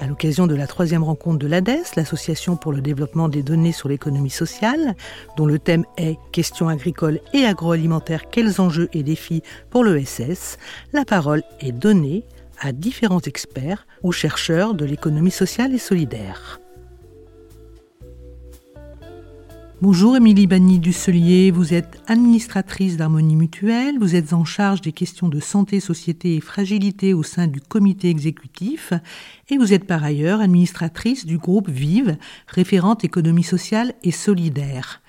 À l'occasion de la troisième rencontre de l'ADES, l'Association pour le développement des données sur l'économie sociale, dont le thème est Questions agricoles et agroalimentaires, quels enjeux et défis pour l'ESS, la parole est donnée à différents experts ou chercheurs de l'économie sociale et solidaire. Bonjour Émilie Banni Dusselier, vous êtes administratrice d'Harmonie Mutuelle, vous êtes en charge des questions de santé, société et fragilité au sein du comité exécutif et vous êtes par ailleurs administratrice du groupe Vive, référente économie sociale et solidaire.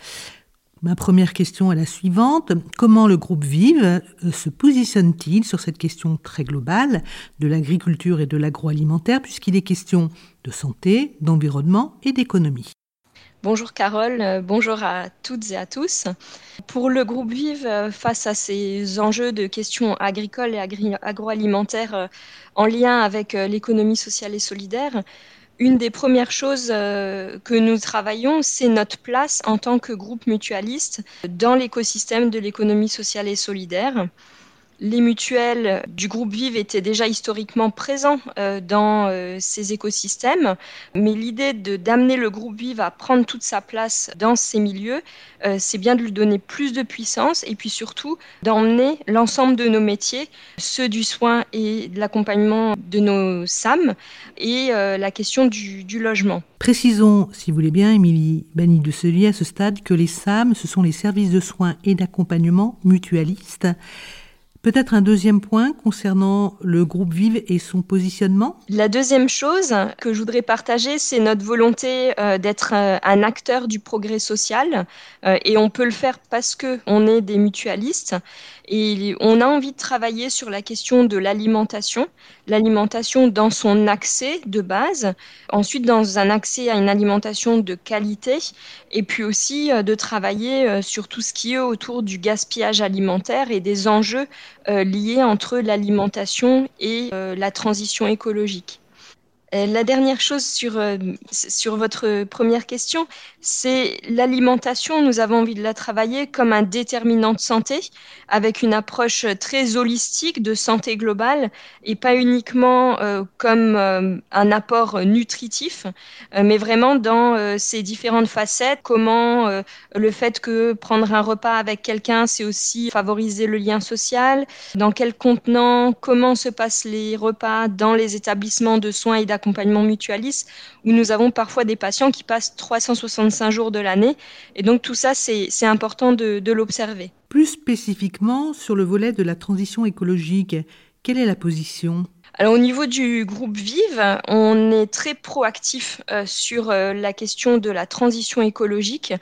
Ma première question est la suivante. Comment le groupe Vive euh, se positionne-t-il sur cette question très globale de l'agriculture et de l'agroalimentaire puisqu'il est question de santé, d'environnement et d'économie? Bonjour Carole, euh, bonjour à toutes et à tous. Pour le groupe Vive, euh, face à ces enjeux de questions agricoles et agroalimentaires euh, en lien avec l'économie sociale et solidaire, une des premières choses que nous travaillons, c'est notre place en tant que groupe mutualiste dans l'écosystème de l'économie sociale et solidaire les mutuelles du groupe Vive étaient déjà historiquement présents euh, dans euh, ces écosystèmes, mais l'idée d'amener le groupe Vive à prendre toute sa place dans ces milieux, euh, c'est bien de lui donner plus de puissance et puis surtout d'emmener l'ensemble de nos métiers, ceux du soin et de l'accompagnement de nos SAM et la question du, logement. Précisons, si vous voulez bien, Émilie Banni de Celier, à ce stade, que les SAM, ce sont les services de soins et d'accompagnement mutualistes. Peut-être un deuxième point concernant le groupe Vive et son positionnement? La deuxième chose que je voudrais partager, c'est notre volonté euh, d'être euh, un acteur du progrès social. Euh, et on peut le faire parce qu'on est des mutualistes. Et on a envie de travailler sur la question de l'alimentation, l'alimentation dans son accès de base, ensuite dans un accès à une alimentation de qualité, et puis aussi de travailler sur tout ce qui est autour du gaspillage alimentaire et des enjeux euh, liés entre l'alimentation et euh, la transition écologique. Euh, la dernière chose sur, euh, sur votre première question, c'est l'alimentation. Nous avons envie de la travailler comme un déterminant de santé, avec une approche très holistique de santé globale et pas uniquement euh, comme un apport nutritif, mais vraiment dans ces différentes facettes. Comment le fait que prendre un repas avec quelqu'un, c'est aussi favoriser le lien social. Dans quel contenant, comment se passent les repas dans les établissements de soins et d'accompagnement accompagnement mutualiste où nous avons parfois des patients qui passent 365 jours de l'année. Et donc tout ça, c'est important de, de l'observer. Plus spécifiquement, sur le volet de la transition écologique, quelle est la position? Alors au niveau du groupe Vive, on est très proactif euh, sur euh, la question de la transition écologique.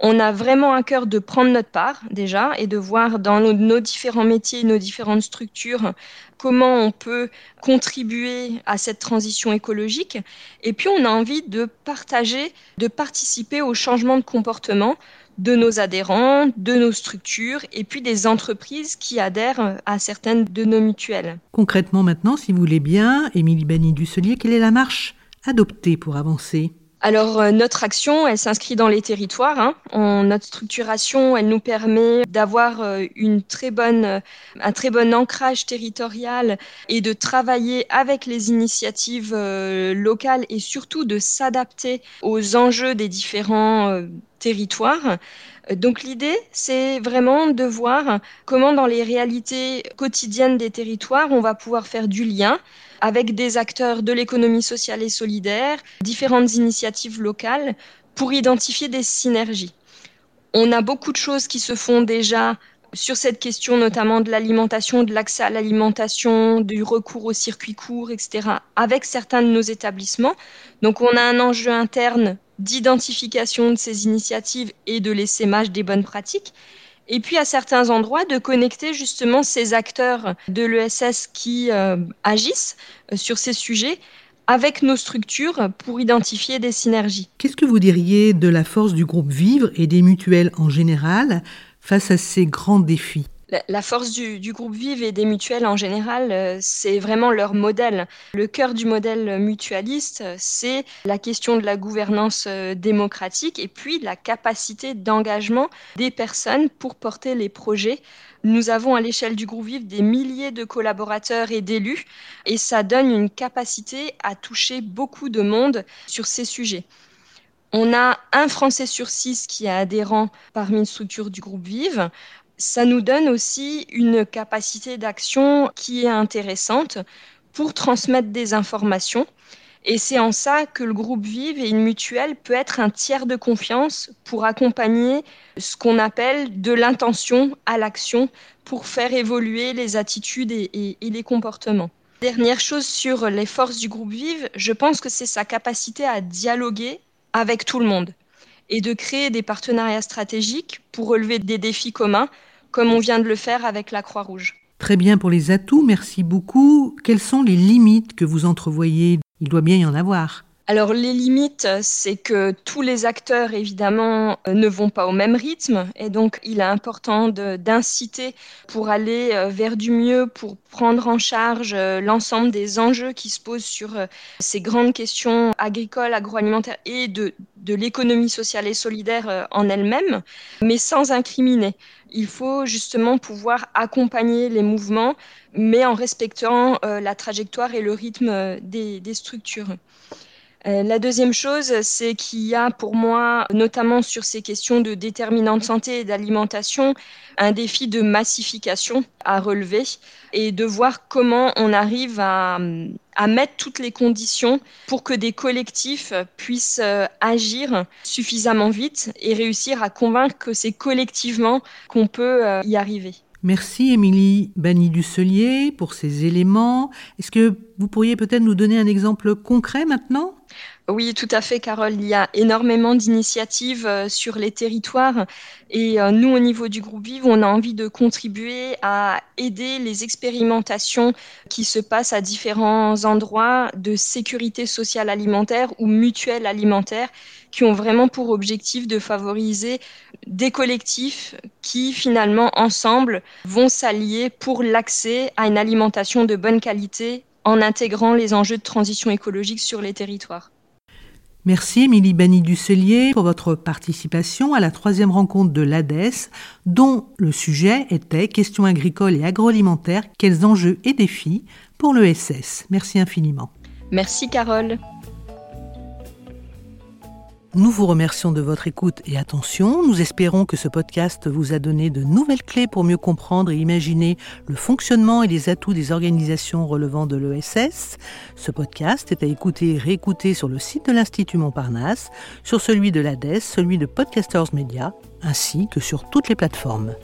On a vraiment un cœur de prendre notre part déjà et de voir dans nos, différents métiers, nos différentes structures, comment on peut contribuer à cette transition écologique. Et puis on a envie de partager, de participer au changement de comportement de nos adhérents, de nos structures et puis des entreprises qui adhèrent à certaines de nos mutuelles. Concrètement maintenant, si vous voulez bien, Émilie Bani Dusselier, quelle est la marche adoptée pour avancer? Alors euh, notre action, elle s'inscrit dans les territoires. Hein. notre structuration, elle nous permet d'avoir euh, une très bonne, euh, un très bon ancrage territorial et de travailler avec les initiatives locales et surtout de s'adapter aux enjeux des différents territoires. Donc l'idée, c'est vraiment de voir comment dans les réalités quotidiennes des territoires, on va pouvoir faire du lien avec des acteurs de l'économie sociale et solidaire, différentes initiatives locales, pour identifier des synergies. On a beaucoup de choses qui se font déjà sur cette question notamment de l'alimentation, de l'accès à l'alimentation, du recours aux circuits courts, etc., avec certains de nos établissements. Donc on a un enjeu interne d'identification de ces initiatives et de l'essaimage des bonnes pratiques. Et puis à certains endroits, de connecter justement ces acteurs de l'ESS qui euh, agissent euh, sur ces sujets avec nos structures pour identifier des synergies. Qu'est-ce que vous diriez de la force du groupe Vivre et des mutuelles en général face à ces grands défis? La force du, groupe Vive et des mutuelles en général, euh, c'est vraiment leur modèle. Le cœur du modèle mutualiste, c'est la question de la gouvernance euh, démocratique et puis la capacité d'engagement des personnes pour porter les projets. Nous avons à l'échelle du groupe Vive des milliers de collaborateurs et d'élus et ça donne une capacité à toucher beaucoup de monde sur ces sujets. On a un Français sur six qui est adhérent parmi une structure du groupe Vive ça nous donne aussi une capacité d'action qui est intéressante pour transmettre des informations. Et c'est en ça que le groupe Vive et une mutuelle peut être un tiers de confiance pour accompagner ce qu'on appelle de l'intention à l'action pour faire évoluer les attitudes et, et, les comportements. Dernière chose sur les forces du groupe Vive, je pense que c'est sa capacité à dialoguer avec tout le monde et de créer des partenariats stratégiques pour relever des défis communs comme on vient de le faire avec la Croix-Rouge. Très bien pour les atouts, merci beaucoup. Quelles sont les limites que vous entrevoyez? Il doit bien y en avoir. Alors les limites, c'est que tous les acteurs, évidemment, euh, ne vont pas au même rythme. Et donc, il est important d'inciter pour aller euh, vers du mieux, pour prendre en charge euh, l'ensemble des enjeux qui se posent sur ces grandes questions agricoles, agroalimentaires et de, de l'économie sociale et solidaire en elle-même, mais sans incriminer. Il faut justement pouvoir accompagner les mouvements, mais en respectant la trajectoire et le rythme des, des structures. Euh, la deuxième chose, c'est qu'il y a pour moi, notamment sur ces questions de déterminants de santé et d'alimentation, un défi de massification à relever et de voir comment on arrive à, mettre toutes les conditions pour que des collectifs puissent euh, agir suffisamment vite et réussir à convaincre que c'est collectivement qu'on peut euh, y arriver. Merci Émilie Banni-Dusselier pour ces éléments. Est-ce que vous pourriez peut-être nous donner un exemple concret maintenant? Oui, tout à fait, Carole. Il y a énormément d'initiatives euh, sur les territoires et euh, nous, au niveau du groupe Vive, on a envie de contribuer à aider les expérimentations qui se passent à différents endroits de sécurité sociale alimentaire ou mutuelle alimentaire qui ont vraiment pour objectif de favoriser des collectifs qui, finalement, ensemble, vont s'allier pour l'accès à une alimentation de bonne qualité en intégrant les enjeux de transition écologique sur les territoires. Merci Émilie Bani-Dusselier pour votre participation à la troisième rencontre de l'ADES, dont le sujet était Questions agricoles et agroalimentaires, quels enjeux et défis pour l'ESS. Merci infiniment. Merci Carole. Nous vous remercions de votre écoute et attention. Nous espérons que ce podcast vous a donné de nouvelles clés pour mieux comprendre et imaginer le fonctionnement et les atouts des organisations relevant de l'ESS. Ce podcast est à écouter et réécouter sur le site de l'Institut Montparnasse, sur celui de l'ADES, celui de Podcasters Media, ainsi que sur toutes les plateformes.